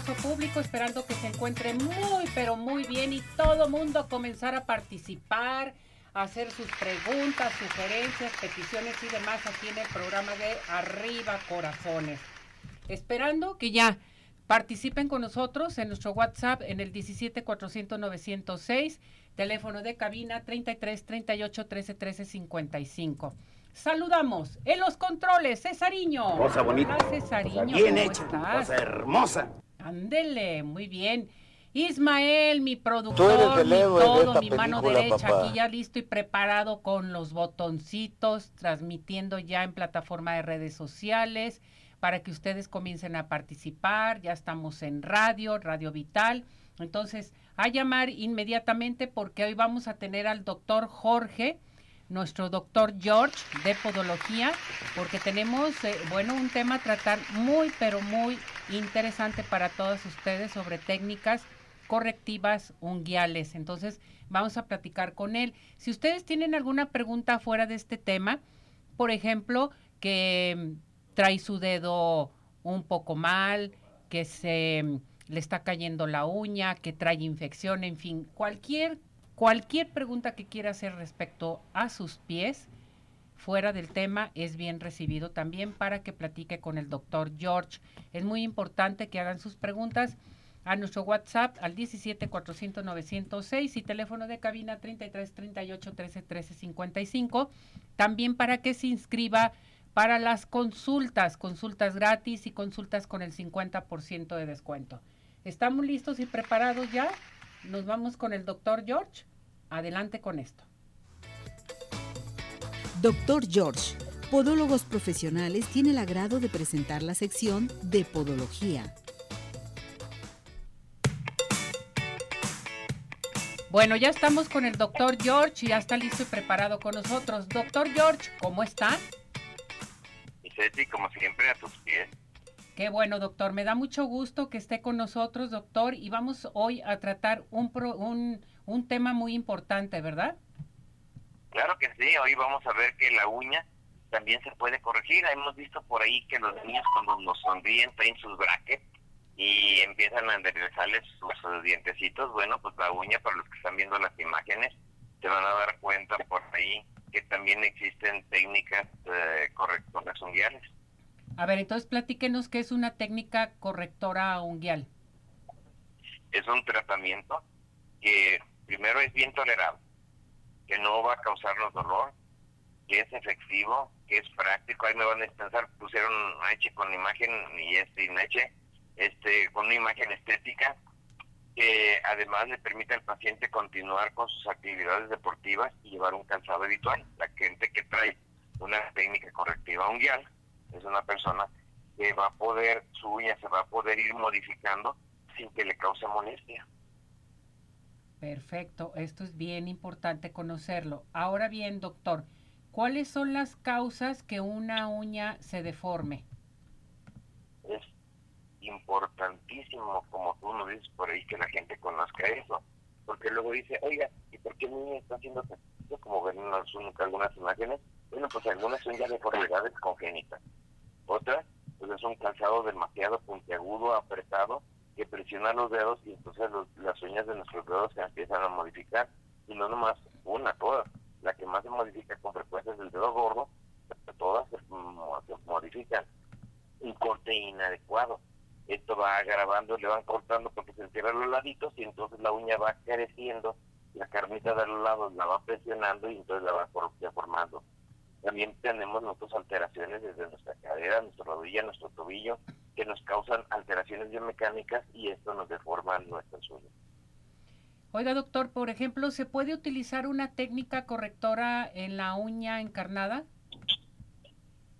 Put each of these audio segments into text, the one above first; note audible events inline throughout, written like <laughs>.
Público? Esperando que se encuentre muy, pero muy bien y todo mundo comenzar a participar, a hacer sus preguntas, sugerencias, peticiones y demás aquí en el programa de Arriba Corazones. Esperando que ya participen con nosotros en nuestro WhatsApp en el 17 400 906, teléfono de cabina 33 38 13 13 55. Saludamos en los controles, Cesariño. Cosa bonita. Hola, Cesariño. bien ¿cómo hecha. estás? Cosa hermosa. Ándele, muy bien. Ismael, mi productor, mi todo, mi mano derecha, papá. aquí ya listo y preparado con los botoncitos, transmitiendo ya en plataforma de redes sociales para que ustedes comiencen a participar. Ya estamos en radio, Radio Vital. Entonces, a llamar inmediatamente porque hoy vamos a tener al doctor Jorge, nuestro doctor George de podología, porque tenemos, eh, bueno, un tema a tratar muy, pero muy interesante para todos ustedes sobre técnicas correctivas unguiales. Entonces, vamos a platicar con él. Si ustedes tienen alguna pregunta fuera de este tema, por ejemplo, que mm, trae su dedo un poco mal, que se mm, le está cayendo la uña, que trae infección, en fin, cualquier cualquier pregunta que quiera hacer respecto a sus pies fuera del tema es bien recibido también para que platique con el doctor George. Es muy importante que hagan sus preguntas a nuestro WhatsApp al 17 400 906 y teléfono de cabina 33 38 13 13 55. También para que se inscriba para las consultas, consultas gratis y consultas con el 50% de descuento. ¿Estamos listos y preparados ya? Nos vamos con el doctor George. Adelante con esto. Doctor George, Podólogos Profesionales, tiene el agrado de presentar la sección de Podología. Bueno, ya estamos con el doctor George y ya está listo y preparado con nosotros. Doctor George, ¿cómo está? Y Ceci, como siempre, a tus pies. Qué bueno, doctor. Me da mucho gusto que esté con nosotros, doctor, y vamos hoy a tratar un, pro- un, un tema muy importante, ¿verdad? Claro que sí, hoy vamos a ver que la uña también se puede corregir. Hemos visto por ahí que los niños cuando nos sonríen traen sus brackets y empiezan a enderezarles sus, sus dientecitos. Bueno, pues la uña, para los que están viendo las imágenes, se van a dar cuenta por ahí que también existen técnicas eh, correctoras unguiales. A ver, entonces platíquenos qué es una técnica correctora unguial. es un tratamiento que primero es bien tolerable, que no va a causarnos dolor, que es efectivo, que es práctico. Ahí me van a pensar, pusieron H con imagen y este sin H, este, con una imagen estética, que además le permite al paciente continuar con sus actividades deportivas y llevar un calzado habitual. La gente que trae una técnica correctiva unguial es una persona que va a poder, su uña se va a poder ir modificando sin que le cause molestia. Perfecto, esto es bien importante conocerlo. Ahora bien, doctor, ¿cuáles son las causas que una uña se deforme? Es importantísimo, como tú nos dices por ahí, que la gente conozca eso. Porque luego dice, oiga, ¿y por qué mi niño está haciendo ejercicio? Como ven en las- algunas imágenes. Bueno, pues algunas son ya deformidades congénitas. Otras, pues es un calzado demasiado puntiagudo, apretado, que presiona los dedos y entonces los- las uñas de nuestros dedos se empiezan a modificar. Y no nomás una, todas. La que más se modifica con frecuencia es el dedo gordo, pero todas se, mo- se modifican. Un corte inadecuado. Esto va agravando, le van cortando porque se entierran los laditos y entonces la uña va creciendo, la carnita de los lados la va presionando y entonces la va for- deformando. También tenemos nosotros alteraciones desde nuestra cadera, nuestra rodilla, nuestro tobillo, que nos causan alteraciones biomecánicas y esto nos deforma nuestras uñas. Oiga, doctor, por ejemplo, ¿se puede utilizar una técnica correctora en la uña encarnada?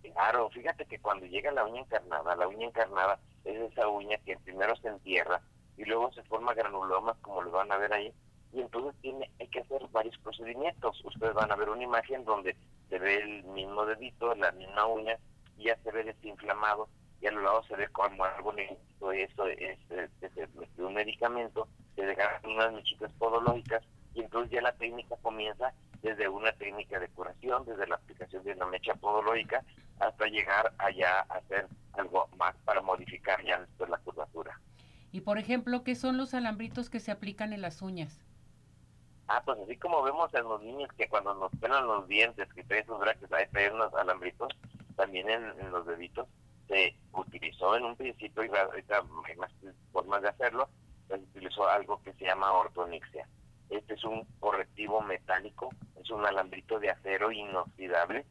Claro, fíjate que cuando llega la uña encarnada, la uña encarnada es esa uña que primero se entierra y luego se forma granulomas, como lo van a ver ahí, y entonces tiene, hay que hacer varios procedimientos. Ustedes van a ver una imagen donde se ve el mismo dedito, la misma uña, y ya se ve desinflamado, y a los lados se ve como algo negro, eso es, un medicamento, se dejan unas mechitas podológicas, y entonces ya la técnica comienza desde una técnica de curación, desde la aplicación de una mecha podológica, hasta llegar allá a hacer algo más para modificar ya después la curvatura. Y por ejemplo, ¿qué son los alambritos que se aplican en las uñas? Ah, pues así como vemos en los niños que cuando nos pelan los dientes, que traen sus brackets, hay traen unos alambritos, también en, los deditos, se utilizó en un principio, y ahorita hay más formas de hacerlo, se utilizó algo que se llama ortonixia. Este es un correctivo metálico, es un alambrito de acero inoxidable,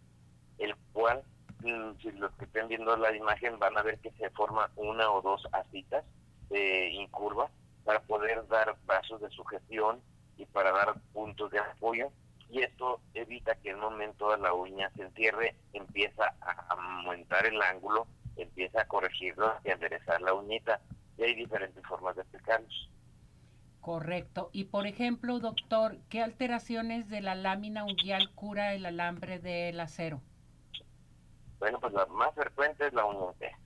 el cual, mm, si los que estén viendo la imagen van a ver que se forma una o dos asitas eh, incurvas para poder dar brazos de sugestión y para dar puntos de apoyo y esto evita que en el momento la uña se entierre, empieza a aumentar el ángulo, empieza a corregirlo y a enderezar la uñita. Y hay diferentes formas de explicarlos. Correcto. Y por ejemplo, doctor, ¿qué alteraciones de la lámina unguial cura el alambre del acero? Bueno, pues la más frecuente es la uña en teja.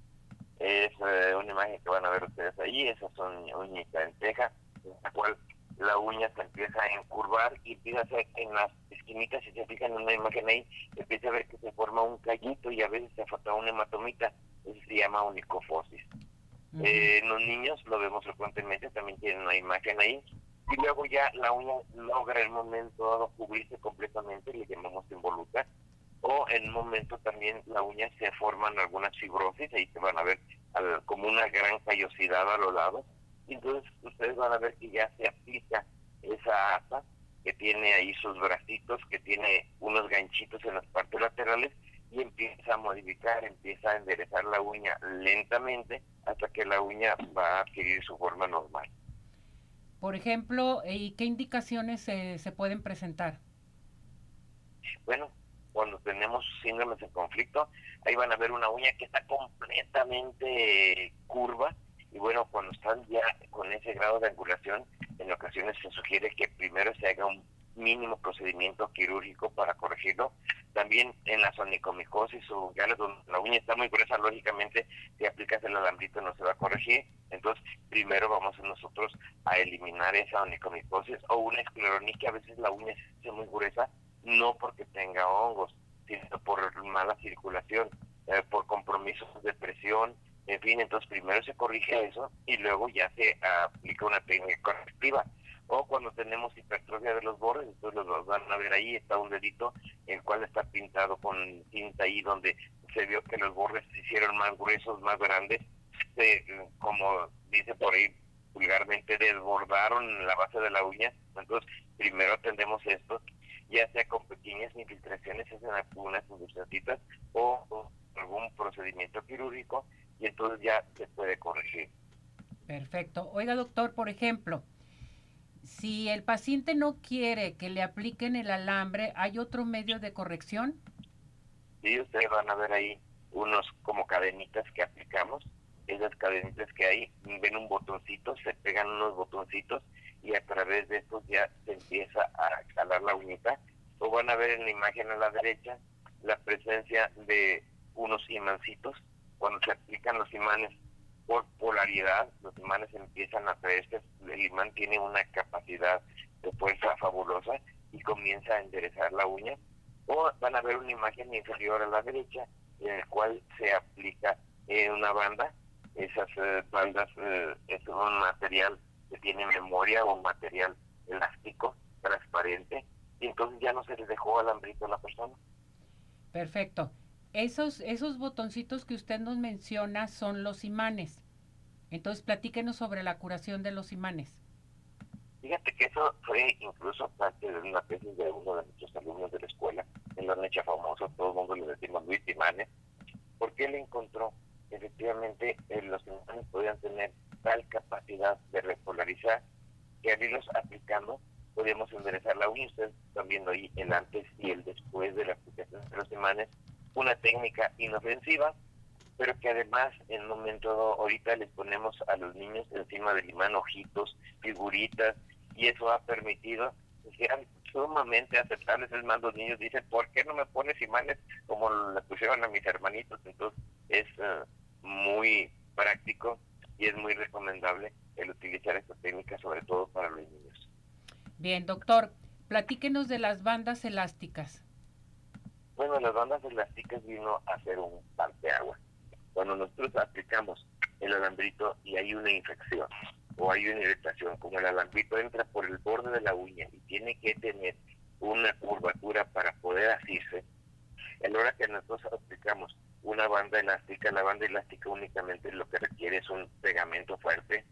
Es eh, una imagen que van a ver ustedes ahí, esas son uñas en teja, en la cual la uña se empieza a encurvar y empieza a hacer en las esquinitas, si se fijan en una imagen ahí, empieza a ver que se forma un callito y a veces se forma una hematomita, eso se llama unicofosis. Eh, en los niños lo vemos frecuentemente, también tienen una imagen ahí, y luego ya la uña logra el momento cubrirse completamente, le llamamos involuta, o en un momento también la uña se forman algunas fibrosis, ahí se van a ver como una gran callosidad a los lados, entonces ustedes van a ver que ya se aplica asa asa que tiene ahí sus bracitos, que tiene unos ganchitos en las partes laterales y empieza a modificar, empieza a enderezar la uña lentamente hasta que la uña va a adquirir su forma normal. Por ejemplo, ¿y qué indicaciones se, se pueden presentar? Bueno, cuando tenemos síndromes de conflicto, ahí van a ver una uña que está completamente curva, y bueno, cuando están ya con ese grado de angulación, en ocasiones se sugiere que primero se haga un mínimo procedimiento quirúrgico para corregirlo. También en la sonicomicosis o donde la uña está muy gruesa, lógicamente, si aplicas el alambrito no se va a corregir. Entonces, primero vamos nosotros a eliminar esa onicomicosis o una escleronis que a veces la uña hace muy gruesa, no porque tenga hongos, sino por mala circulación, eh, por compromisos de presión, en fin, entonces primero se corrige eso y luego ya se aplica una técnica correctiva. O cuando tenemos hipertrofia de los bordes, entonces los van a ver ahí, está un dedito, el cual está pintado con tinta ahí donde se vio que los bordes se hicieron más gruesos, más grandes, como dice por ahí vulgarmente, desbordaron la base de la uña. Entonces, primero atendemos esto, ya sea con pequeñas infiltraciones, en algunas o algún procedimiento quirúrgico y entonces ya se puede corregir. Perfecto. Oiga, doctor, por ejemplo, si el paciente no quiere que le apliquen el alambre, ¿hay otro medio de corrección? Sí, ustedes van a ver ahí unos como cadenitas que aplicamos. Esas cadenitas que hay, ven un botoncito, se pegan unos botoncitos y a través de estos ya se empieza a jalar la uñita. O van a ver en la imagen a la derecha la presencia de unos imancitos cuando se aplican los imanes por polaridad, los imanes empiezan a traerse, el imán tiene una capacidad de fuerza fabulosa y comienza a enderezar la uña. O van a ver una imagen inferior a la derecha en el cual se aplica eh, una banda. Esas eh, bandas eh, es un material que tiene memoria o un material elástico, transparente, y entonces ya no se les dejó alambrito a la persona. Perfecto. Esos, esos botoncitos que usted nos menciona son los imanes. Entonces, platíquenos sobre la curación de los imanes. Fíjate que eso fue incluso parte de una tesis de uno de nuestros alumnos de la escuela, en la hecho famoso, todo el mundo le decimos Luis Imanes, porque él encontró efectivamente eh, los imanes podían tener tal capacidad de repolarizar que al irlos aplicando podíamos enderezar la uña. Ustedes están viendo ahí el antes y el después de la aplicación de los imanes una técnica inofensiva, pero que además en un momento ahorita les ponemos a los niños encima del imán ojitos, figuritas, y eso ha permitido que sean sumamente aceptables. Es más, los niños dicen, ¿por qué no me pones imanes como le pusieron a mis hermanitos? Entonces es eh, muy práctico y es muy recomendable el utilizar esta técnica, sobre todo para los niños. Bien, doctor, platíquenos de las bandas elásticas. Bueno, las bandas elásticas vino a ser un agua. Cuando nosotros aplicamos el alambrito y hay una infección o hay una irritación, como el alambrito entra por el borde de la uña y tiene que tener una curvatura para poder asirse, a la hora que nosotros aplicamos una banda elástica, la banda elástica únicamente lo que requiere es un pegamento fuerte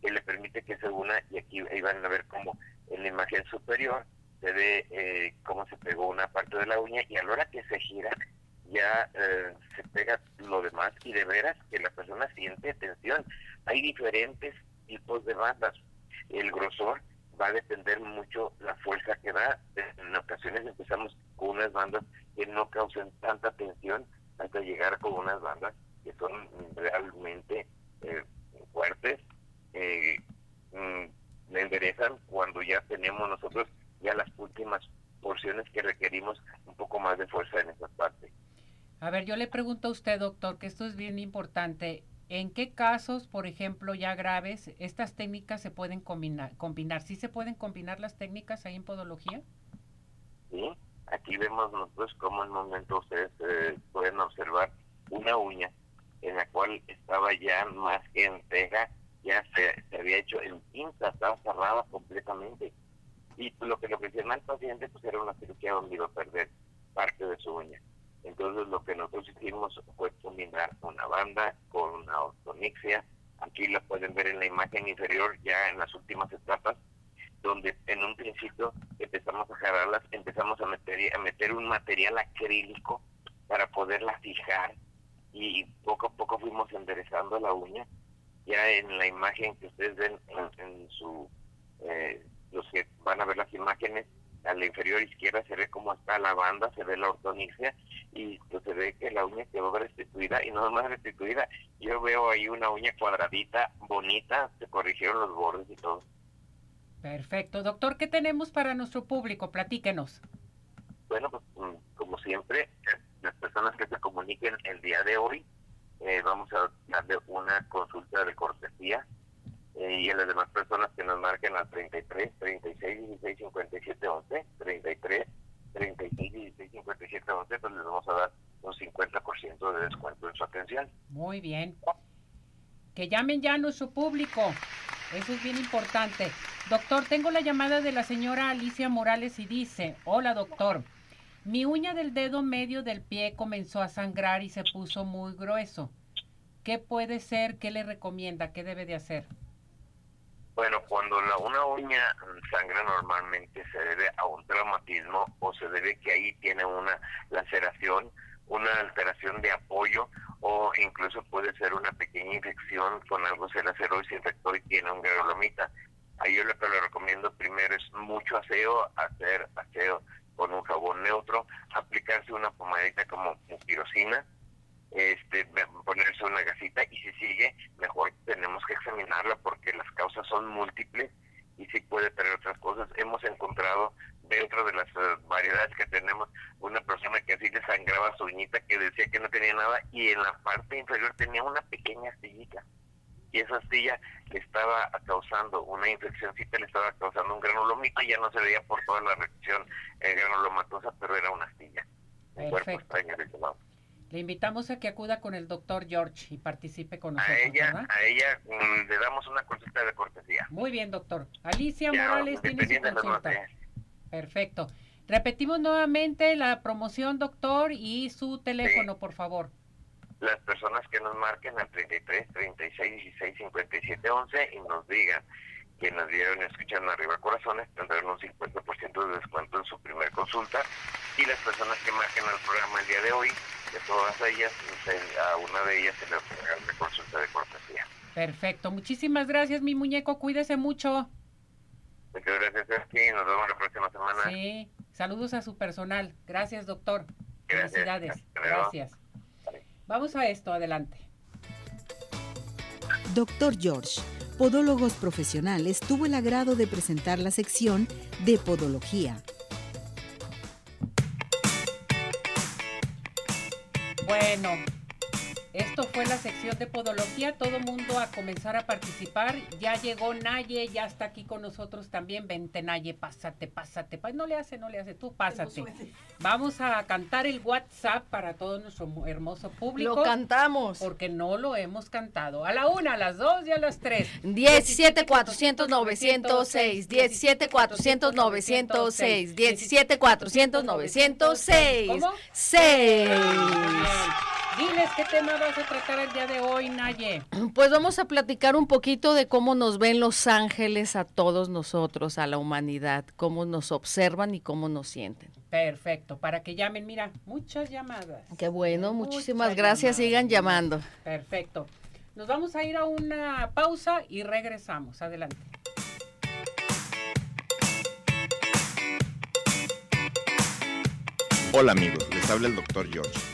que le permite que se una y aquí ahí van a ver como en la imagen superior se ve eh, cómo se pegó una parte de la uña y a la hora que se gira ya eh, se pega lo demás y de veras que la persona siente tensión. Hay diferentes tipos de bandas. El grosor va a depender mucho la fuerza que da. En ocasiones empezamos con unas bandas que no causen tanta tensión hasta llegar con unas bandas que son realmente eh, fuertes. Eh, mm, enderezan cuando ya tenemos nosotros ya las últimas porciones que requerimos un poco más de fuerza en esas partes. A ver, yo le pregunto a usted, doctor, que esto es bien importante. ¿En qué casos, por ejemplo, ya graves, estas técnicas se pueden combinar? combinar? ¿Sí se pueden combinar las técnicas ahí en podología? Sí, aquí vemos nosotros cómo en un momento ustedes eh, pueden observar una uña en la cual estaba ya más que en pega, ya se, había hecho en pinza, estaba cerrada completamente. Y lo que lo que decía el paciente pues era una cirugía donde iba a perder parte de su uña. Entonces lo que nosotros hicimos fue combinar una banda con una ortonixia. Aquí la pueden ver en la imagen inferior ya en las últimas etapas, donde en un principio empezamos a jalarlas, empezamos a meter, a meter un material acrílico para poderla fijar y poco a poco fuimos enderezando la uña. Ya en la imagen que ustedes ven en, su, eh, los que van a ver las imágenes, a la inferior izquierda se ve cómo está la banda, se ve la ortonicia y pues, se ve que la uña quedó restituida y no más restituida. Yo veo ahí una uña cuadradita, bonita, se corrigieron los bordes y todo. Perfecto. Doctor, ¿qué tenemos para nuestro público? Platíquenos. Bueno, pues mm, como siempre, las personas que se comuniquen el día de hoy, eh, vamos a darle una consulta de cortesía eh, y a las demás personas que nos marquen al 33, 36, 16, 57, 11, 33, 36, 16, 57, 11, pues les vamos a dar un 50% de descuento en su atención. Muy bien. Que llamen ya a nuestro público. Eso es bien importante. Doctor, tengo la llamada de la señora Alicia Morales y dice, hola doctor, mi uña del dedo medio del pie comenzó a sangrar y se puso muy grueso. ¿Qué puede ser? ¿Qué le recomienda? ¿Qué debe de hacer? Bueno, cuando la, una uña sangra normalmente se debe a un traumatismo o se debe que ahí tiene una laceración, una alteración de apoyo o incluso puede ser una pequeña infección con algo se laceró y se infectó y tiene un granulomita. Ahí yo lo que le recomiendo primero es mucho aseo, hacer aseo con un jabón neutro, aplicarse una pomadita como pirosina, este, ponerse una gasita y si sigue, mejor tenemos que examinarla porque las causas son múltiples y si puede tener otras cosas. Hemos encontrado dentro de las eh, variedades que tenemos una persona que así le sangraba su uñita que decía que no tenía nada y en la parte inferior tenía una pequeña astillita y esa astilla le estaba causando una infeccióncita, le estaba causando un granulomito y ya no se veía por toda la reacción eh, granulomatosa, pero era una astilla. Un cuerpo extraño le invitamos a que acuda con el doctor George y participe con nosotros. A ella, a ella mm, le damos una consulta de cortesía. Muy bien, doctor. Alicia Morales tiene su consulta. Perfecto. Repetimos nuevamente la promoción, doctor, y su teléfono, por favor. Las personas que nos marquen al 33 36 16 57 11 y nos digan que nos dieron y escucharon arriba corazones tendrán un 50% de descuento en su primera consulta y las personas que marquen al programa el día de hoy de todas ellas, a una de ellas se le una consulta de cortesía. Perfecto, muchísimas gracias mi muñeco, cuídese mucho. Muchas gracias, Nos vemos la próxima semana. Sí, saludos a su personal. Gracias, doctor. Felicidades. Gracias. Vamos a esto, adelante. Doctor George, Podólogos Profesionales, tuvo el agrado de presentar la sección de Podología. Bueno, esto fue la sección de podología, todo mundo a comenzar a participar. Ya llegó Naye, ya está aquí con nosotros también. Vente Naye, pásate, pásate. No le hace, no le hace, tú pásate. Vamos a cantar el WhatsApp para todo nuestro hermoso público. Lo cantamos. Porque no lo hemos cantado. A la una, a las dos y a las tres. 17 400 906, 17 400 906, 17 400 906. ¿Cómo? 6. Diles qué tema vas a tratar el día de hoy, Naye. <clears throat> Pues vamos a platicar un poquito de cómo nos ven los ángeles a todos nosotros, a la humanidad, cómo nos observan y cómo nos sienten. Perfecto, para que llamen, mira, muchas llamadas. Qué bueno, muchísimas gracias, sigan llamando. Perfecto. Nos vamos a ir a una pausa y regresamos. Adelante. Hola amigos, les habla el doctor George.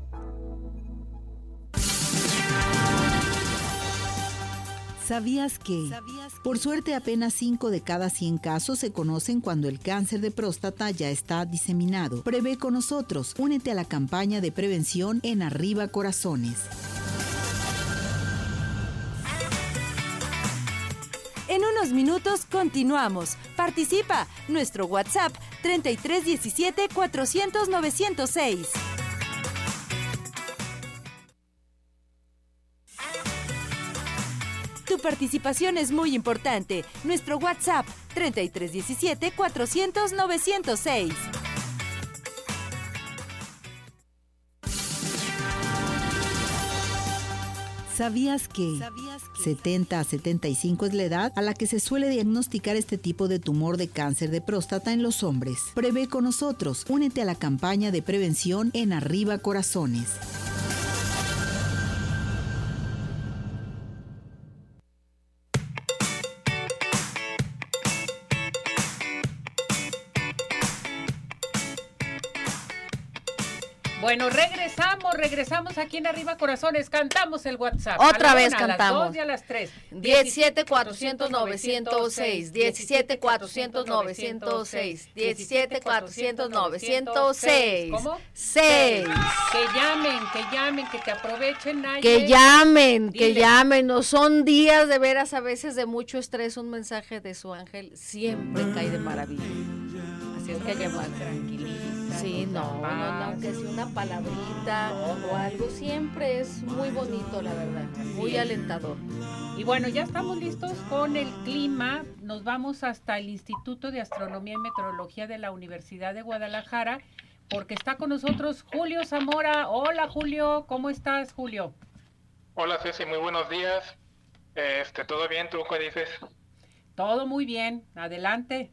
¿Sabías que? Por suerte apenas 5 de cada 100 casos se conocen cuando el cáncer de próstata ya está diseminado. Prevé con nosotros. Únete a la campaña de prevención en Arriba Corazones. En unos minutos continuamos. Participa. Nuestro WhatsApp 3317 400 906. Participación es muy importante. Nuestro WhatsApp 3317 400 906. ¿Sabías que 70 a 75 es la edad a la que se suele diagnosticar este tipo de tumor de cáncer de próstata en los hombres? Prevé con nosotros. Únete a la campaña de prevención en Arriba Corazones. Bueno, regresamos, regresamos aquí en Arriba Corazones, cantamos el WhatsApp. Otra A la vez una, cantamos. A las dos y a las tres. 17 400 906, 17 400 906, 17 400 906. ¿Cómo? 6. Que llamen, que llamen, que te aprovechen, Naye. Que llamen, que Dile. llamen. No son días de veras a veces de mucho estrés. Un mensaje de su ángel siempre cae de maravilla. Así es que llamar. Tranquiliza. Sí, no, no, no, aunque sea una palabrita o algo, siempre es muy bonito, la verdad. Muy alentador. Y bueno, ya estamos listos con el clima. Nos vamos hasta el Instituto de Astronomía y Meteorología de la Universidad de Guadalajara, porque está con nosotros Julio Zamora. Hola Julio, ¿cómo estás Julio? Hola Ceci, muy buenos días. Este, ¿todo bien? ¿Tú qué dices? Todo muy bien, adelante.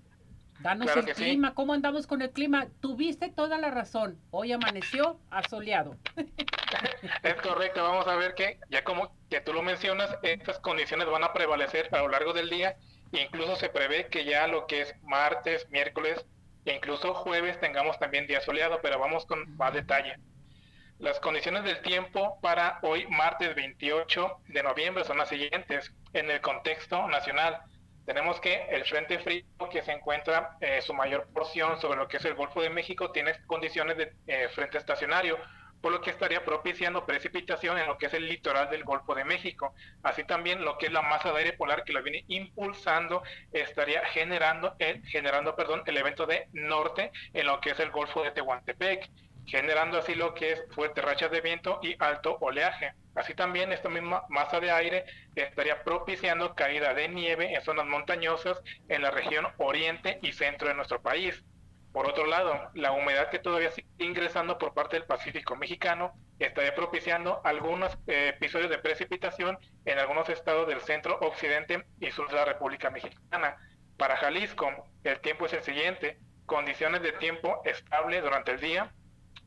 Danos Claro el sí. clima, ¿cómo andamos con el clima? Tuviste toda la razón. Hoy amaneció asoleado. <laughs> Es correcto, vamos a ver que, ya como que tú lo mencionas, estas condiciones van a prevalecer a lo largo del día. Incluso se prevé que ya lo que es martes, miércoles, e incluso jueves tengamos también día soleado, pero vamos con más detalle. Las condiciones del tiempo para hoy, martes 28 de noviembre, son las siguientes. En el contexto nacional, tenemos que el frente frío que se encuentra eh, su mayor porción sobre lo que es el Golfo de México tiene condiciones de eh, frente estacionario, por lo que estaría propiciando precipitación en lo que es el litoral del Golfo de México. Así también lo que es la masa de aire polar que lo viene impulsando estaría generando el, generando perdón, el evento de norte en lo que es el Golfo de Tehuantepec generando así lo que es fuertes rachas de viento y alto oleaje. Así también esta misma masa de aire estaría propiciando caída de nieve en zonas montañosas en la región oriente y centro de nuestro país. Por otro lado, la humedad que todavía sigue ingresando por parte del Pacífico mexicano estaría propiciando algunos eh, episodios de precipitación en algunos estados del centro, occidente y sur de la República Mexicana. Para Jalisco, el tiempo es el siguiente, condiciones de tiempo estable durante el día,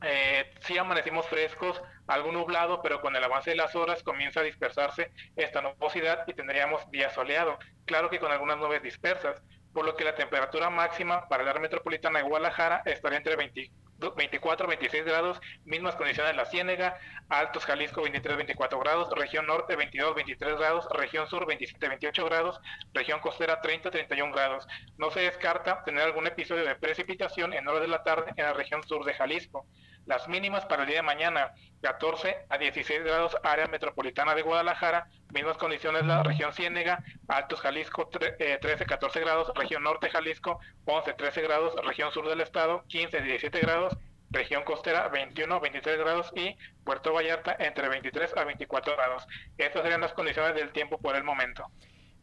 eh, sí amanecimos frescos, algo nublado, pero con el avance de las horas comienza a dispersarse esta nubosidad y tendríamos día soleado, claro que con algunas nubes dispersas, por lo que la temperatura máxima para la área metropolitana de Guadalajara estaría entre 20, 24, 26 grados, mismas condiciones en la Ciénega, Altos Jalisco 23, 24 grados, región norte 22, 23 grados, región sur 27, 28 grados, región costera 30, 31 grados. No se descarta tener algún episodio de precipitación en horas de la tarde en la región sur de Jalisco. Las mínimas para el día de mañana, 14 a 16 grados, área metropolitana de Guadalajara, mismas condiciones la región Ciénega, Altos Jalisco 13, 14 eh, grados, región norte Jalisco 11, 13 grados, región sur del estado 15, 17 grados, región costera 21, 23 grados y Puerto Vallarta entre 23 a 24 grados. Estas serían las condiciones del tiempo por el momento.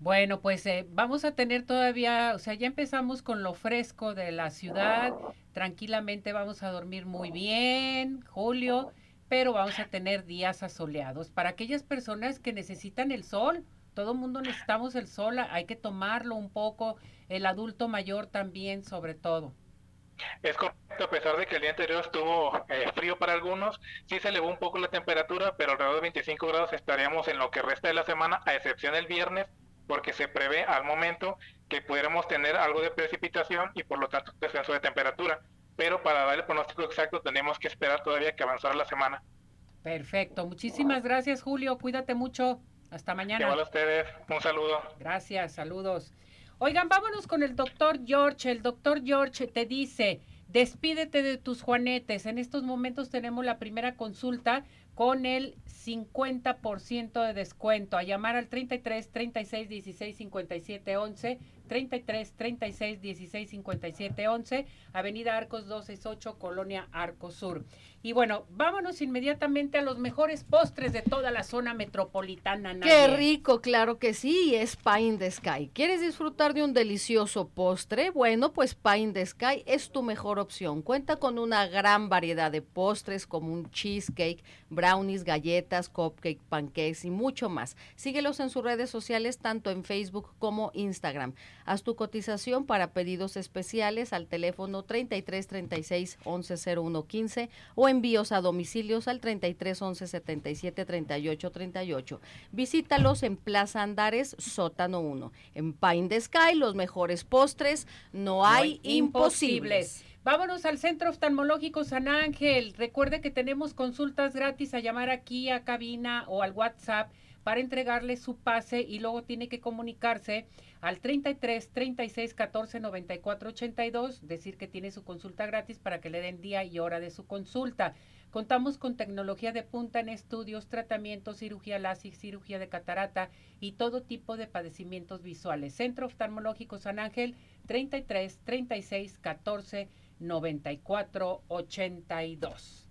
Bueno, pues eh, vamos a tener todavía, o sea, ya empezamos con lo fresco de la ciudad, tranquilamente vamos a dormir muy bien, Julio, pero vamos a tener días asoleados. Para aquellas personas que necesitan el sol, todo el mundo necesitamos el sol, hay que tomarlo un poco, el adulto mayor también, sobre todo. Es correcto, a pesar de que el día anterior estuvo eh, frío para algunos, sí se elevó un poco la temperatura, pero alrededor de 25 grados estaríamos en lo que resta de la semana, a excepción del viernes, porque se prevé al momento que pudiéramos tener algo de precipitación y por lo tanto descenso de temperatura. Pero para dar el pronóstico exacto tenemos que esperar todavía que avanzara la semana. Perfecto. Muchísimas gracias, Julio. Cuídate mucho. Hasta mañana. Igual a ustedes. Un saludo. Gracias. Saludos. Oigan, vámonos con el doctor George. El doctor George te dice, despídete de tus juanetes. En estos momentos tenemos la primera consulta con el 50% de descuento. A llamar al 33 36 16 57 11, 33 36 16 57 11, Avenida Arcos 268, Colonia Arcos Sur. Y bueno, vámonos inmediatamente a los mejores postres de toda la zona metropolitana. Qué rico, claro que sí, es Pine the Sky. ¿Quieres disfrutar de un delicioso postre? Bueno, pues Pine the Sky es tu mejor opción. Cuenta con una gran variedad de postres como un cheesecake, brownies, galletas, cupcake, pancakes y mucho más. Síguelos en sus redes sociales tanto en Facebook como Instagram. Haz tu cotización para pedidos especiales al teléfono 33 36 11 01 15 o envíos a domicilios al 33 11 77 38 38. Visítalos en Plaza Andares, sótano 1. En Pine the Sky, los mejores postres, no hay, imposibles. Vámonos al Centro Oftalmológico San Ángel. Recuerde que tenemos consultas gratis a llamar aquí a cabina o al WhatsApp para entregarle su pase y luego tiene que comunicarse al 33 36 14 94 82, decir que tiene su consulta gratis para que le den día y hora de su consulta. Contamos con tecnología de punta en estudios, tratamientos, cirugía láser, cirugía de catarata y todo tipo de padecimientos visuales. Centro Oftalmológico San Ángel, 33 36 14 94 82.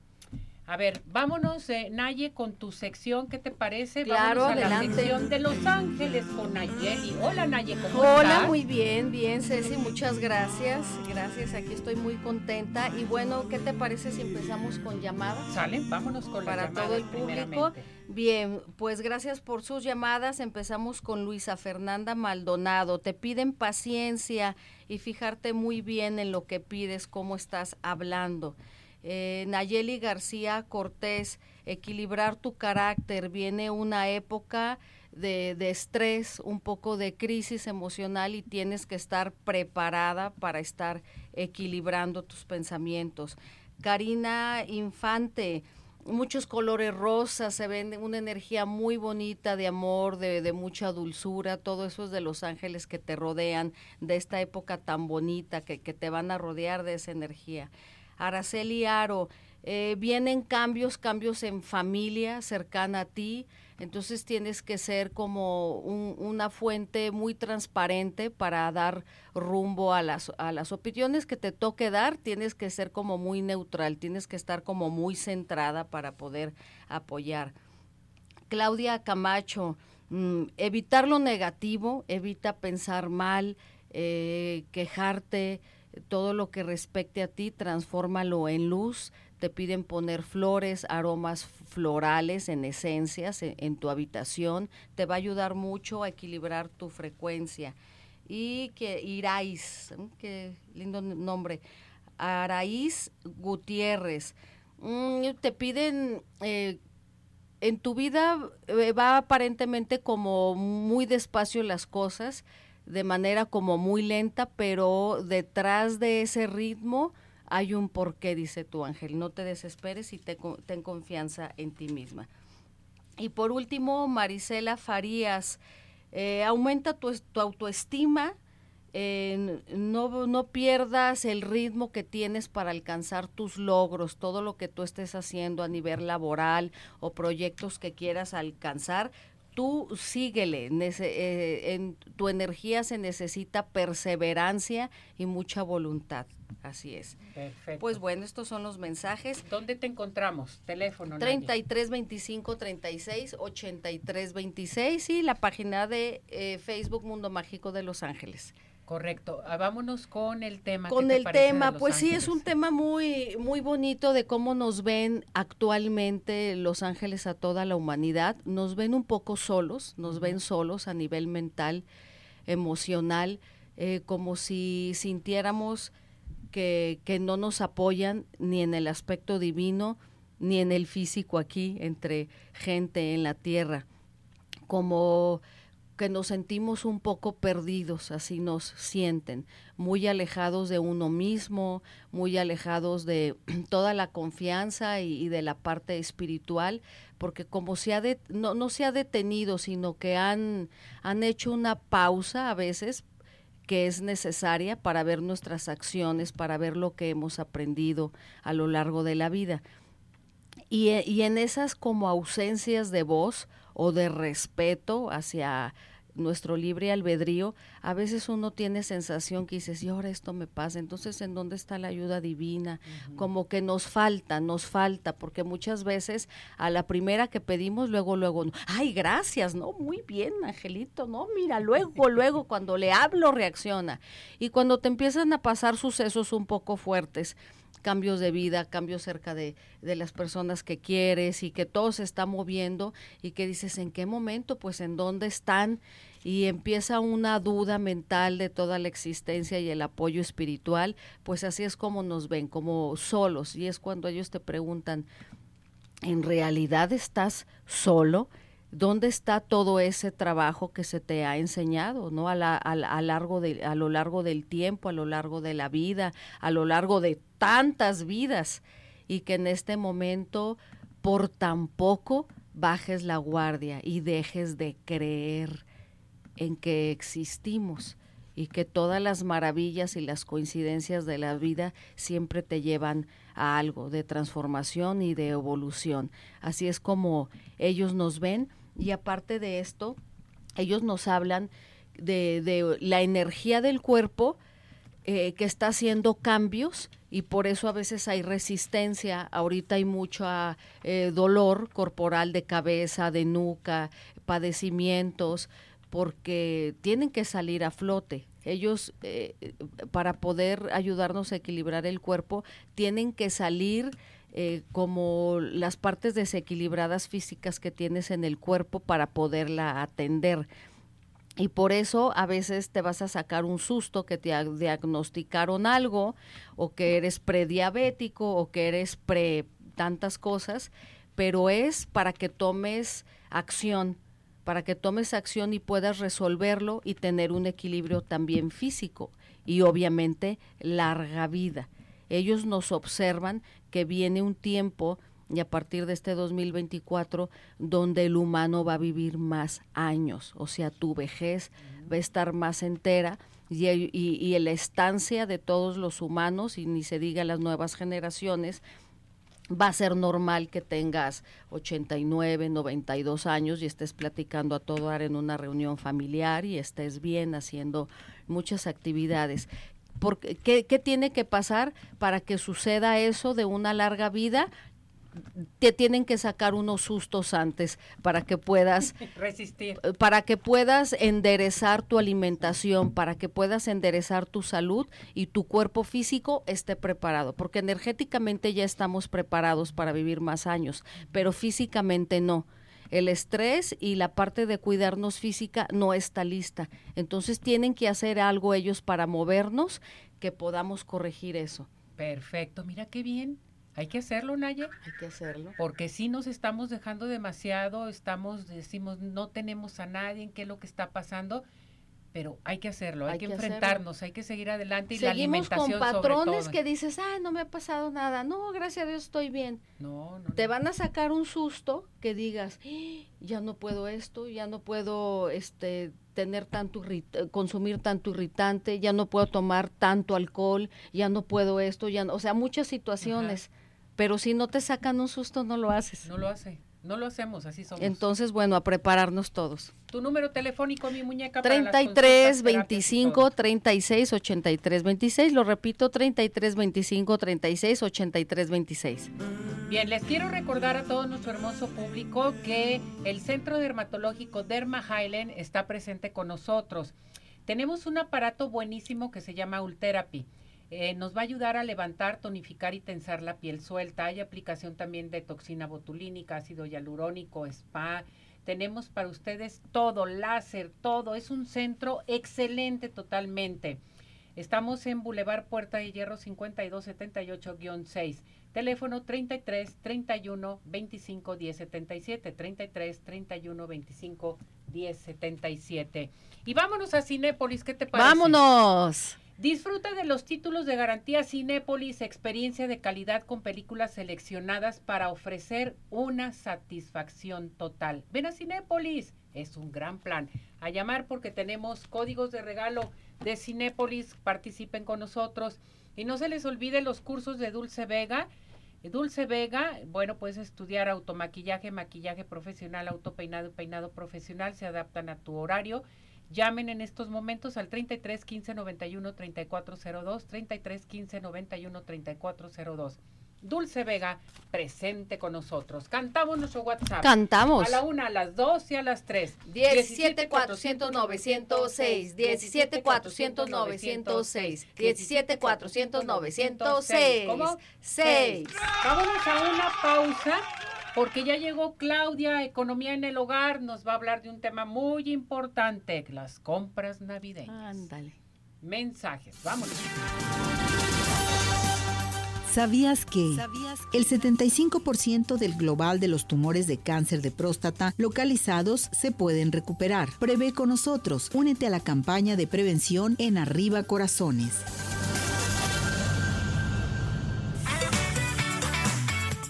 A ver, vámonos, eh, Naye, con tu sección, ¿qué te parece? Claro, vámonos a la sección de Los Ángeles con Nayeli. Hola, Naye, ¿cómo Hola, muy bien, bien, Ceci, muchas gracias. Gracias, aquí estoy muy contenta. Y bueno, ¿qué te parece si empezamos con llamadas? Salen, vámonos con Para las llamadas todo el público. Bien, pues gracias por sus llamadas. Empezamos con Luisa Fernanda Maldonado. Te piden paciencia y fijarte muy bien en lo que pides, cómo estás hablando. Eh, Nayeli García Cortés, equilibrar tu carácter. Viene una época de, de, estrés, un poco de crisis emocional y tienes que estar preparada para estar equilibrando tus pensamientos. Karina Infante, muchos colores rosas, se ven una energía muy bonita de amor, de, de, mucha dulzura, todo eso es de los ángeles que te rodean, de esta época tan bonita que, que te van a rodear de esa energía. Araceli Aro, eh, vienen cambios, cambios en familia cercana a ti, entonces tienes que ser como un, una fuente muy transparente para dar rumbo a las, a las opiniones que te toque dar, tienes que ser como muy neutral, tienes que estar como muy centrada para poder apoyar. Claudia Camacho, mmm, evitar lo negativo, evita pensar mal, eh, quejarte, todo lo que respecte a ti, transfórmalo en luz, te piden poner flores, aromas florales en esencias en, tu habitación, te va a ayudar mucho a equilibrar tu frecuencia. Y que Irais, qué lindo nombre, Araíz Gutiérrez, mm, te piden, eh, en tu vida eh, va aparentemente como muy despacio las cosas, de manera como muy lenta, pero detrás de ese ritmo, hay un porqué, dice tu ángel. No te desesperes y te, ten confianza en ti misma. Y por último, Marisela Farías, eh, aumenta tu, autoestima, no, no pierdas el ritmo que tienes para alcanzar tus logros, todo lo que tú estés haciendo a nivel laboral o proyectos que quieras alcanzar, tú síguele, eh, en tu energía se necesita perseverancia y mucha voluntad. Así es. Perfecto. Pues bueno, estos son los mensajes. ¿Dónde te encontramos? Teléfono. 33 25 36 83 26 y la página de eh, Facebook Mundo Mágico de Los Ángeles. Correcto. Ah, vámonos con el tema. Con el tema, pues ángeles? sí, es un tema muy, muy bonito de cómo nos ven actualmente Los Ángeles a toda la humanidad. Nos ven un poco solos, nos ven solos a nivel mental, emocional, eh, como si sintiéramos que, que no nos apoyan ni en el aspecto divino, ni en el físico aquí, entre gente en la tierra. Como que nos sentimos un poco perdidos, así nos sienten, muy alejados de uno mismo, muy alejados de <clears throat> toda la confianza y, de la parte espiritual, porque como se ha de, no, no se ha detenido, sino que han, han hecho una pausa a veces que es necesaria para ver nuestras acciones, para ver lo que hemos aprendido a lo largo de la vida. Y, y en esas como ausencias de voz o de respeto hacia nuestro libre albedrío, a veces uno tiene sensación que dices, y ahora esto me pasa, entonces ¿en dónde está la ayuda divina? Uh -huh. Como que nos falta, nos falta, porque muchas veces a la primera que pedimos, luego, luego, ay, gracias, ¿no? Muy bien, Angelito, ¿no? Mira, luego, <laughs> luego, cuando le hablo, reacciona. Y cuando te empiezan a pasar sucesos un poco fuertes, cambios de vida, cambios cerca de, de, las personas que quieres y que todo se está moviendo y que dices, ¿en qué momento? Pues en dónde están y empieza una duda mental de toda la existencia y el apoyo espiritual, pues así es como nos ven, como solos y es cuando ellos te preguntan, ¿en realidad estás solo? ¿Dónde está todo ese trabajo que se te ha enseñado, no a, la, a, largo de, a lo largo del tiempo, a lo largo de la vida, a lo largo de tantas vidas y que en este momento por tan poco bajes la guardia y dejes de creer en que existimos y que todas las maravillas y las coincidencias de la vida siempre te llevan a algo de transformación y de evolución. Así es como ellos nos ven y aparte de esto, ellos nos hablan de, de la energía del cuerpo eh, que está haciendo cambios y por eso a veces hay resistencia. Ahorita hay mucho eh, dolor corporal de cabeza, de nuca, padecimientos, porque tienen que salir a flote. Ellos, eh, para poder ayudarnos a equilibrar el cuerpo, tienen que salir eh, como las partes desequilibradas físicas que tienes en el cuerpo para poderla atender. Y por eso a veces te vas a sacar un susto que te diagnosticaron algo o que eres prediabético o que eres pre tantas cosas, pero es para que tomes acción, para que tomes acción y puedas resolverlo y tener un equilibrio también físico y obviamente larga vida. Ellos nos observan que viene un tiempo y a partir de este 2024 donde el humano va a vivir más años, o sea, tu vejez va a estar más entera y, y, la estancia de todos los humanos, y ni se diga las nuevas generaciones, va a ser normal que tengas 89, 92 años y estés platicando a todo dar en una reunión familiar y estés bien haciendo muchas actividades. Porque, ¿qué, ¿Qué tiene que pasar para que suceda eso de una larga vida? te tienen que sacar unos sustos antes para que puedas <laughs> resistir, eh, para que puedas enderezar tu alimentación, para que puedas enderezar tu salud y tu cuerpo físico esté preparado, porque energéticamente ya estamos preparados para vivir más años, pero físicamente no. El estrés y la parte de cuidarnos física no está lista. Entonces tienen que hacer algo ellos para movernos que podamos corregir eso. Perfecto, mira qué bien. Hay que hacerlo, Naya. Hay que hacerlo. Porque si nos estamos dejando demasiado, estamos, decimos, no tenemos a nadie, qué es lo que está pasando, pero hay que hacerlo, hay, que, enfrentarnos, hay que seguir adelante y Seguimos la alimentación con patrones que dices, ah, no me ha pasado nada, no, gracias a Dios estoy bien. No, no. Te van a sacar un susto que digas, ¡Ah! ya no puedo esto, ya no puedo, este tener tanto consumir tanto irritante, ya no puedo tomar tanto alcohol, ya no puedo esto, ya no, o sea, muchas situaciones. Pero si no te sacan un susto, no lo haces. No lo hace. No lo hacemos, así somos. Entonces, bueno, a prepararnos todos. Tu número telefónico, mi muñeca. 33 25 36 83 26. Lo repito, 33 25 36 83 26. Bien, les quiero recordar a todo nuestro hermoso público que el Centro Dermatológico Derma Highland está presente con nosotros. Tenemos un aparato buenísimo que se llama Ultherapy eh, nos va a ayudar a levantar, tonificar y tensar la piel suelta. Hay aplicación también de toxina botulínica, ácido hialurónico, spa. Tenemos para ustedes todo, láser, todo. Es un centro excelente totalmente. Estamos en Boulevard Puerta de Hierro 5278-6. Teléfono 33 31 25 10 77. 33 31 25 10 77. Y vámonos a Cinépolis, ¿qué te parece? ¡Vámonos! Disfruta de los títulos de garantía Cinépolis, experiencia de calidad con películas seleccionadas para ofrecer una satisfacción total. Ven a Cinépolis, es un gran plan. A llamar porque tenemos códigos de regalo de Cinépolis, participen con nosotros. Y no se les olvide los cursos de Dulce Vega. Dulce Vega, bueno, puedes estudiar automaquillaje, maquillaje profesional, autopeinado peinado profesional, se adaptan a tu horario Llamen en estos momentos al 33 15 91 3402, 33 15 91 3402. Dulce Vega, presente con nosotros. Cantamos nuestro WhatsApp. Cantamos. A la una, a las dos y a las tres. 17 400 906. 17 400 906. 17 400 906. ¿Cómo? 6. Vámonos a una pausa porque ya llegó Claudia, Economía en el Hogar, nos va a hablar de un tema muy importante, las compras navideñas. Ándale. Mensajes, vámonos. ¿Sabías que el 75% del global de los tumores de cáncer de próstata localizados se pueden recuperar? Prevé con nosotros. Únete a la campaña de prevención en Arriba Corazones.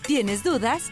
¿Tienes dudas?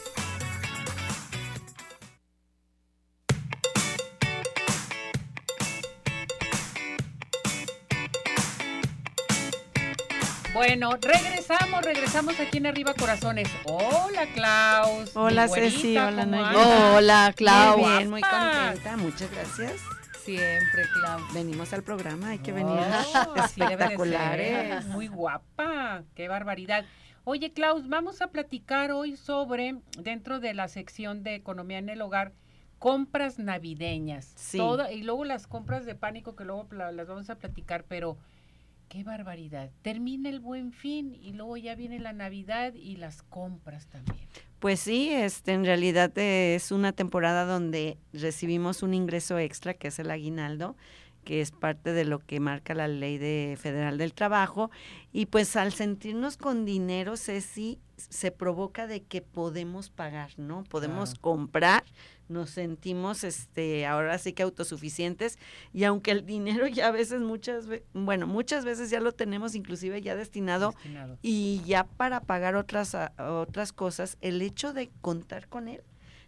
Bueno, regresamos, regresamos aquí en Arriba Corazones. Hola, Klaus. Hola, Ceci. Hola, ¿cómo Nayeli. Hola, Clau. Muy bien, muy contenta. Muchas gracias. Siempre, Clau. Venimos al programa, hay que venir Oh, de ser. espectaculares. Muy guapa, qué barbaridad. Oye, Klaus, vamos a platicar hoy sobre, dentro de la sección de economía en el hogar, compras navideñas. Sí. Todo, y luego las compras de pánico que luego las vamos a platicar, pero qué barbaridad. Termina el buen fin y luego ya viene la Navidad y las compras también. Pues sí, este, en realidad eh, es una temporada donde recibimos un ingreso extra, que es el aguinaldo, que es parte de lo que marca la ley de federal del trabajo. Y pues al sentirnos con dinero, Ceci, se provoca de que podemos pagar, ¿no? Podemos comprar, nos sentimos, este, ahora sí que autosuficientes. Y aunque el dinero ya a veces, muchas, bueno, muchas veces ya lo tenemos inclusive ya destinado Destinado. y ya para pagar otras, otras cosas, el hecho de contar con él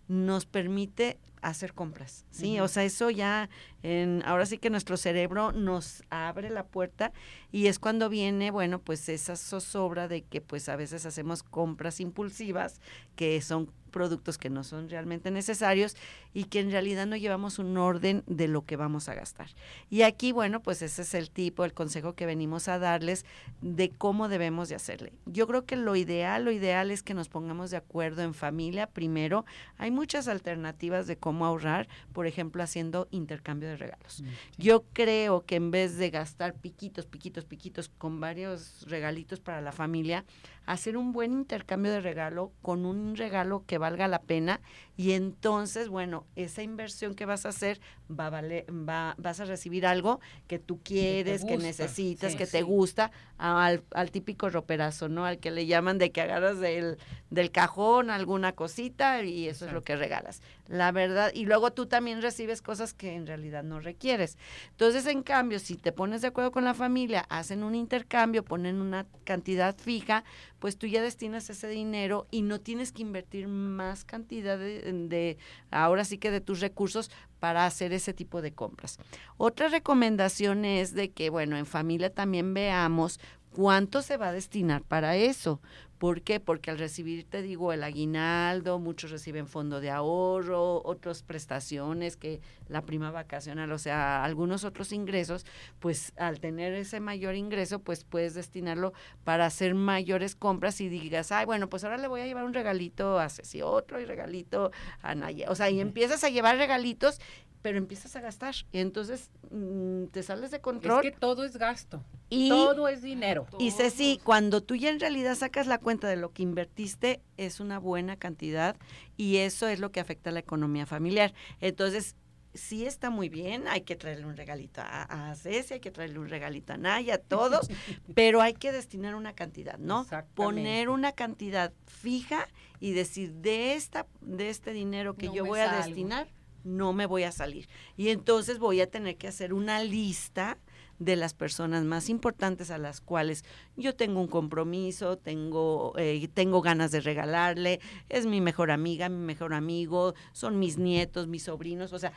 nos permite hacer compras, ¿sí? O sea, eso ya, en, ahora sí que nuestro cerebro nos abre la puerta y es cuando viene, bueno, pues esa zozobra de que pues a veces hacemos compras impulsivas, que son productos que no son realmente necesarios y que en realidad no llevamos un orden de lo que vamos a gastar. Y aquí, bueno, pues ese es el tipo, el consejo que venimos a darles de cómo debemos de hacerle. Yo creo que lo ideal, lo ideal es que nos pongamos de acuerdo en familia primero. Hay muchas alternativas de cómo ahorrar, por ejemplo, haciendo intercambio de regalos. Yo creo que en vez de gastar piquitos, piquitos, piquitos con varios regalitos para la familia, hacer un buen intercambio de regalo con un regalo que valga la pena y entonces, bueno, esa inversión que vas a hacer va a valer, va, vas a recibir algo que tú quieres, que, gusta, necesitas, sí, que sí. te gusta, al, al típico roperazo, ¿no? Al que le llaman de que agarras del, del cajón alguna cosita y eso es lo que regalas. La verdad, y luego tú también recibes cosas que en realidad no requieres. Entonces, en cambio, si te pones de acuerdo con la familia, hacen un intercambio, ponen una cantidad fija, pues tú ya destinas ese dinero y no tienes que invertir más cantidad de, de ahora sí que de tus recursos para hacer ese tipo de compras. Otra recomendación es de que, bueno, en familia también veamos cuánto se va a destinar para eso. ¿Por qué? Porque al recibir, te digo, el aguinaldo, muchos reciben fondo de ahorro, otras prestaciones, que la prima vacacional, o sea, algunos otros ingresos, pues al tener ese mayor ingreso, pues puedes destinarlo para hacer mayores compras y digas, ay, bueno, pues ahora le voy a llevar un regalito a Ceci, otro y regalito a Naya. O sea, y empiezas a llevar regalitos, pero empiezas a gastar. Y entonces mm, te sales de Es control. que todo es gasto, y todo es dinero. y Ceci, cuando tú ya en realidad sacas la cuenta de lo que invertiste, es una buena cantidad y eso es lo que afecta a la economía familiar. Entonces, sí está muy bien, hay que traerle un regalito a, a Ceci, hay que traerle un regalito a Naya, a todos, <laughs> pero hay que destinar una cantidad, ¿no? Poner una cantidad fija y decir, de, esta, de este dinero que No yo voy a destinar, no me voy a salir. Y entonces voy a tener que hacer una lista de las personas más importantes a las cuales yo tengo un compromiso, tengo, eh, tengo ganas de regalarle, es mi mejor amiga, mi mejor amigo, son mis nietos, mis sobrinos, o sea,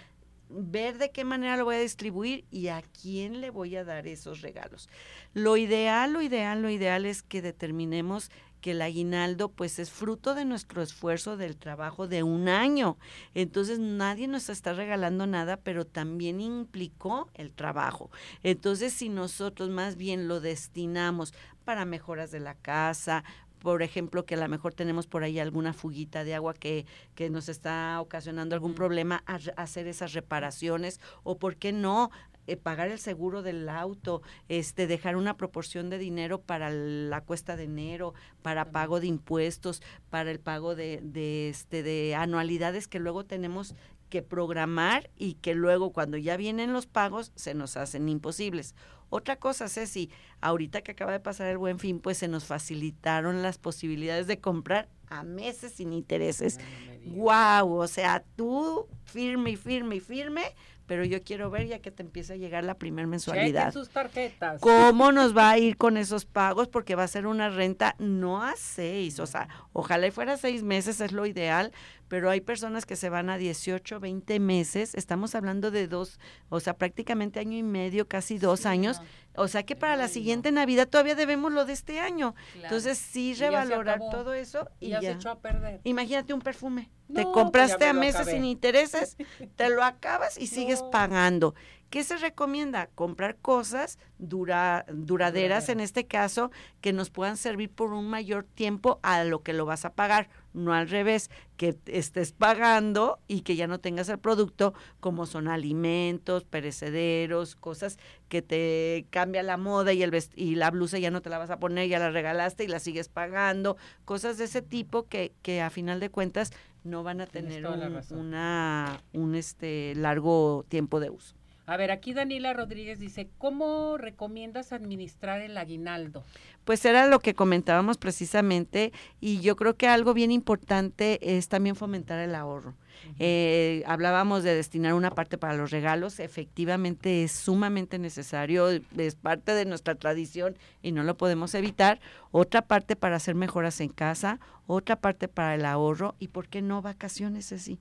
ver de qué manera lo voy a distribuir y a quién le voy a dar esos regalos. Lo ideal, lo ideal, lo ideal es que determinemos que el aguinaldo pues es fruto de nuestro esfuerzo del trabajo de un año. Entonces nadie nos está regalando nada, pero también implicó el trabajo. Entonces si nosotros más bien lo destinamos para mejoras de la casa, por ejemplo, que a lo mejor tenemos por ahí alguna fuguita de agua que, que nos está ocasionando algún problema, a hacer esas reparaciones o, ¿por qué no? Eh, pagar el seguro del auto, este, dejar una proporción de dinero para la cuesta de enero, para pago de impuestos, para el pago de, de, este, de anualidades que luego tenemos que programar y que luego cuando ya vienen los pagos se nos hacen imposibles. Otra cosa, Ceci, ahorita que acaba de pasar el buen fin, pues se nos facilitaron las posibilidades de comprar a meses sin intereses. No. Guau, o sea, tú firme y firme y firme, pero yo quiero ver ya que te empieza a llegar la primera mensualidad. Chequen sus tarjetas. ¿Cómo nos va a ir con esos pagos? Porque va a ser una renta no a seis, o sea, ojalá y fuera seis meses, es lo ideal, pero hay personas que se van a 18, 20 meses, estamos hablando de dos, o sea, prácticamente año y medio, casi dos Sí, años, no, o sea que para la no. siguiente Navidad todavía debemos lo de este año. claro. Entonces sí revalorar todo eso y Y ya, ya. se echó a perder. Imagínate un perfume. No, te compraste a meses sin intereses, <laughs> te lo acabas y sigues pagando. ¿Qué se recomienda? Comprar cosas dura, duraderas, en este caso, que nos puedan servir por un mayor tiempo a lo que lo vas a pagar, no al revés, que estés pagando y que ya no tengas el producto, como son alimentos, perecederos, cosas que te cambia la moda y, el y la blusa ya no te la vas a poner, ya la regalaste y la sigues pagando, cosas de ese tipo que, que a final de cuentas no van a tener un, una, un este largo tiempo de uso. A ver, aquí Daniela Rodríguez dice, ¿cómo recomiendas administrar el aguinaldo? Pues era lo que comentábamos precisamente y yo creo que algo bien importante es también fomentar el ahorro. Eh, hablábamos de destinar una parte para los regalos, efectivamente es sumamente necesario, es parte de nuestra tradición y no lo podemos evitar. Otra parte para hacer mejoras en casa, otra parte para el ahorro y, ¿por qué no vacaciones así?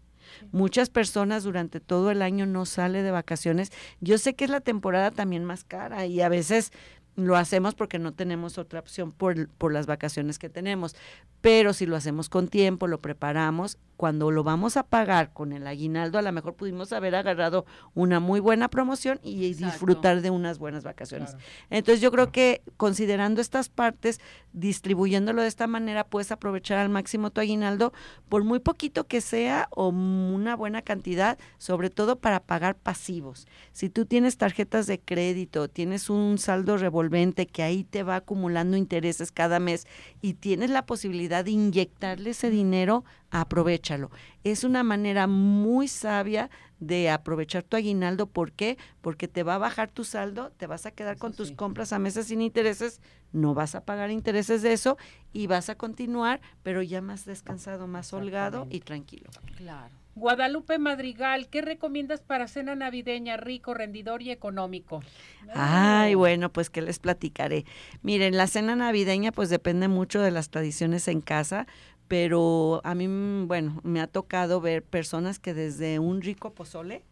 Muchas personas durante todo el año no sale de vacaciones. Yo sé que es la temporada también más cara y a veces lo hacemos porque no tenemos otra opción por, por las vacaciones que tenemos. Pero si lo hacemos con tiempo, lo preparamos, cuando lo vamos a pagar con el aguinaldo, a lo mejor pudimos haber agarrado una muy buena promoción y disfrutar de unas buenas vacaciones. Entonces yo creo que considerando estas partes, distribuyéndolo de esta manera, puedes aprovechar al máximo tu aguinaldo, por muy poquito que sea o una buena cantidad, sobre todo para pagar pasivos. Si tú tienes tarjetas de crédito, tienes un saldo revolvente que ahí te va acumulando intereses cada mes y tienes la posibilidad de inyectarle ese dinero aprovechalo. Es una manera muy sabia de aprovechar tu aguinaldo. ¿Por qué? Porque te va a bajar tu saldo, te vas a quedar con tus compras a meses sin intereses, no vas a pagar intereses de eso y vas a continuar, pero ya más descansado, más holgado y tranquilo. Claro. Guadalupe Madrigal, ¿qué recomiendas para cena navideña rico, rendidor y económico? Ay, bueno, pues que les platicaré. Miren, la cena navideña pues depende mucho de las tradiciones en casa, pero a mí, mm, bueno, me ha tocado ver personas que desde un rico pozole,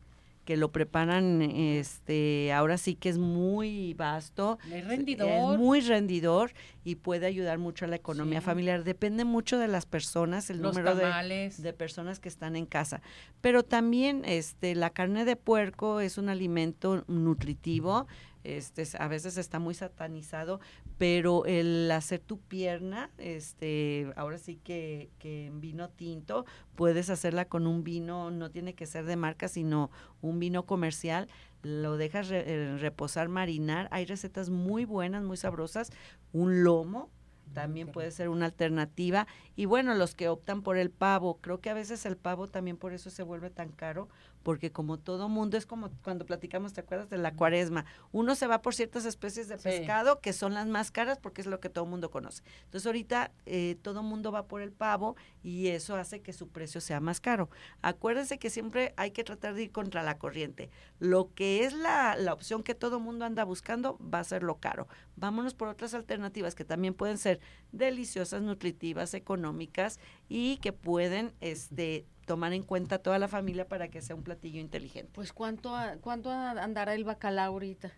que lo preparan, este, ahora sí que es muy vasto, es rendidor, es muy rendidor y puede ayudar mucho a la economía familiar. Depende mucho de las personas, el número de, de, personas que están en casa. Pero también, este, la carne de puerco es un alimento nutritivo este, a veces está muy satanizado, pero el hacer tu pierna, este, ahora sí que, que en vino tinto, puedes hacerla con un vino, no tiene que ser de marca, sino un vino comercial, lo dejas eh, reposar, marinar, hay recetas muy buenas, muy sabrosas, un lomo, también puede ser una alternativa. Y bueno, los que optan por el pavo, creo que a veces el pavo también por eso se vuelve tan caro, porque como todo mundo es como cuando platicamos, ¿te acuerdas de la cuaresma? Uno se va por ciertas especies de pescado que son las más caras porque es lo que todo mundo conoce. Entonces ahorita eh, todo mundo va por el pavo y eso hace que su precio sea más caro. Acuérdense que siempre hay que tratar de ir contra la corriente. Lo que es la, la opción que todo mundo anda buscando va a ser lo caro. Vámonos por otras alternativas que también pueden ser deliciosas, nutritivas, económicas y que pueden este, tomar en cuenta toda la familia para que sea un platillo inteligente. Pues cuánto cuánto andará el bacalao ahorita?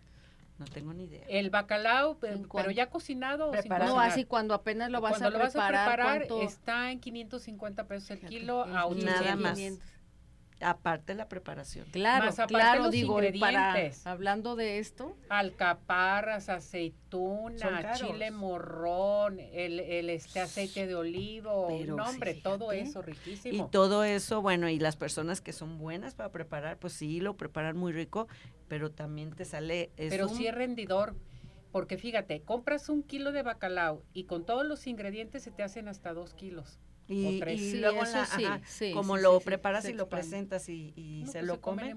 No tengo ni idea. El bacalao, pero ya cocinado preparado. No, así cuando apenas lo vas, a, lo vas a preparar. está en 550 pesos el kilo a Nada más aparte la preparación. Claro, claro, digo, ingredientes. hablando de esto, alcaparras, aceituna, chile morrón, el, el, este aceite de olivo, no, hombre, todo eso riquísimo. Y todo eso, bueno, y las personas que son buenas para preparar, pues sí, lo preparan muy rico, pero también te sale Pero sí es rendidor. Porque fíjate, compras un kilo de bacalao y con todos los ingredientes se te hacen hasta dos kilos. Y, luego como lo preparas y lo presentas y, se, lo come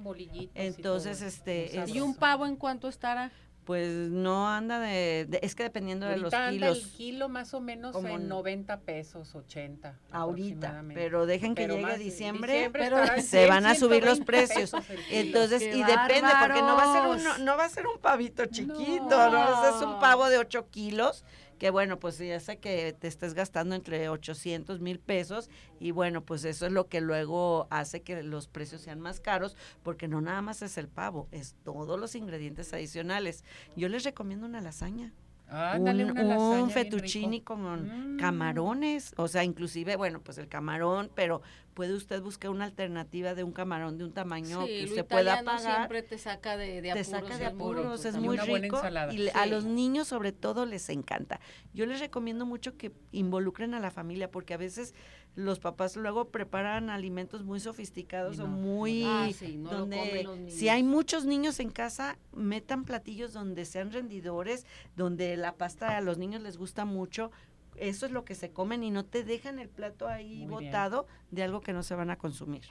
entonces este y un pavo en cuánto estará pues no anda de, es que dependiendo de los kilos. el kilo más o menos como en 90 pesos 80 ahorita pero dejen que llegue diciembre, pero se van a subir los precios. entonces y depende porque no va a ser un no, va a ser un pavito chiquito no, es un pavo de 8 kilos que bueno, pues ya sé que te estés gastando entre 800 mil pesos y bueno, pues eso es lo que luego hace que los precios sean más caros, porque no nada más es el pavo, es todos los ingredientes adicionales. Yo les recomiendo una lasaña. Un, fettuccini con mm. camarones, o sea, inclusive, bueno, pues el camarón, pero puede usted buscar una alternativa de un camarón de un tamaño Sí, que usted pueda pagar. siempre te saca de, de te apuros. saca de apuros, es muy rico y a los niños sobre todo les encanta. Yo les recomiendo mucho que involucren a la familia porque a veces los papás luego preparan alimentos muy sofisticados o muy Ah, sí, no lo donde comen los si hay muchos niños en casa metan platillos donde sean rendidores, donde la pasta a los niños les gusta mucho. Eso es lo que se comen y no te dejan el plato ahí Muy bien. botado de algo que no se van a consumir.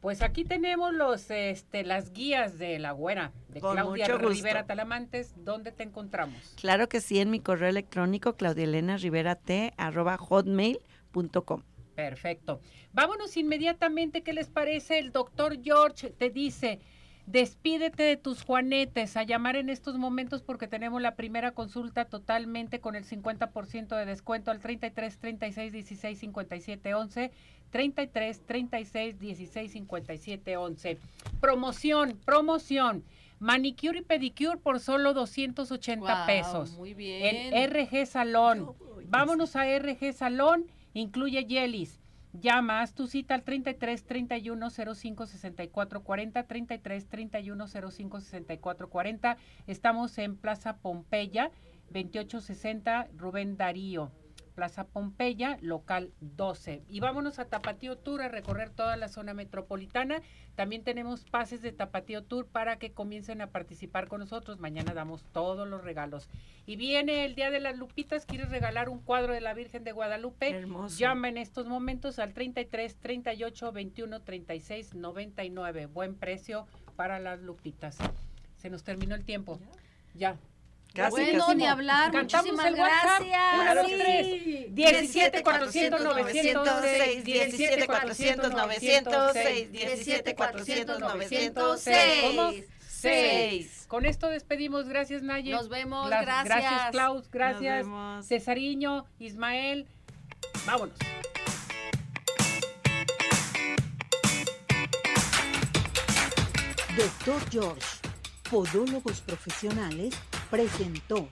Pues aquí tenemos los, este, las guías de la güera, de Con Claudia mucho gusto. Rivera Talamantes. ¿Dónde te encontramos? Claro que sí, en mi correo electrónico claudielena.rivera.t@hotmail.com. Perfecto. Vámonos inmediatamente. ¿Qué les parece? El doctor George te dice, despídete de tus juanetes a llamar en estos momentos porque tenemos la primera consulta totalmente con el 50% de descuento al 33 36 16 57 11. 33 36 16 57 11. Promoción, promoción. Manicure y pedicure por solo 280 Guau, pesos. Muy bien. En RG Salón. Vámonos a RG Salón, incluye Yelis. Llama, haz tu cita al 33 31 05 64 40, 33 31 05 64 40. Estamos en Plaza Pompeya, 2860 Rubén Darío. Plaza Pompeya, local 12. Y vámonos a Tapatío Tour a recorrer toda la zona metropolitana. También tenemos pases de Tapatío Tour para que comiencen a participar con nosotros. Mañana damos todos los regalos. Y viene el Día de las Lupitas. ¿Quieres regalar un cuadro de la Virgen de Guadalupe? Hermoso. Llama en estos momentos al 33 38 21 36 99. Buen precio para las Lupitas. Se nos terminó el tiempo. Ya. Casi, bueno, casi. ni hablar. Muchísimas gracias. Una, dos, Sí. tres. 17 400 906 17 400 906 17 400 906 ¿Cómo? Seis. Con esto despedimos. Gracias, Naye. Nos vemos, Las- gracias. Gracias, Klaus. Gracias, Nos vemos. Cesariño, Ismael. Vámonos. Doctor George, Podólogos Profesionales, presentó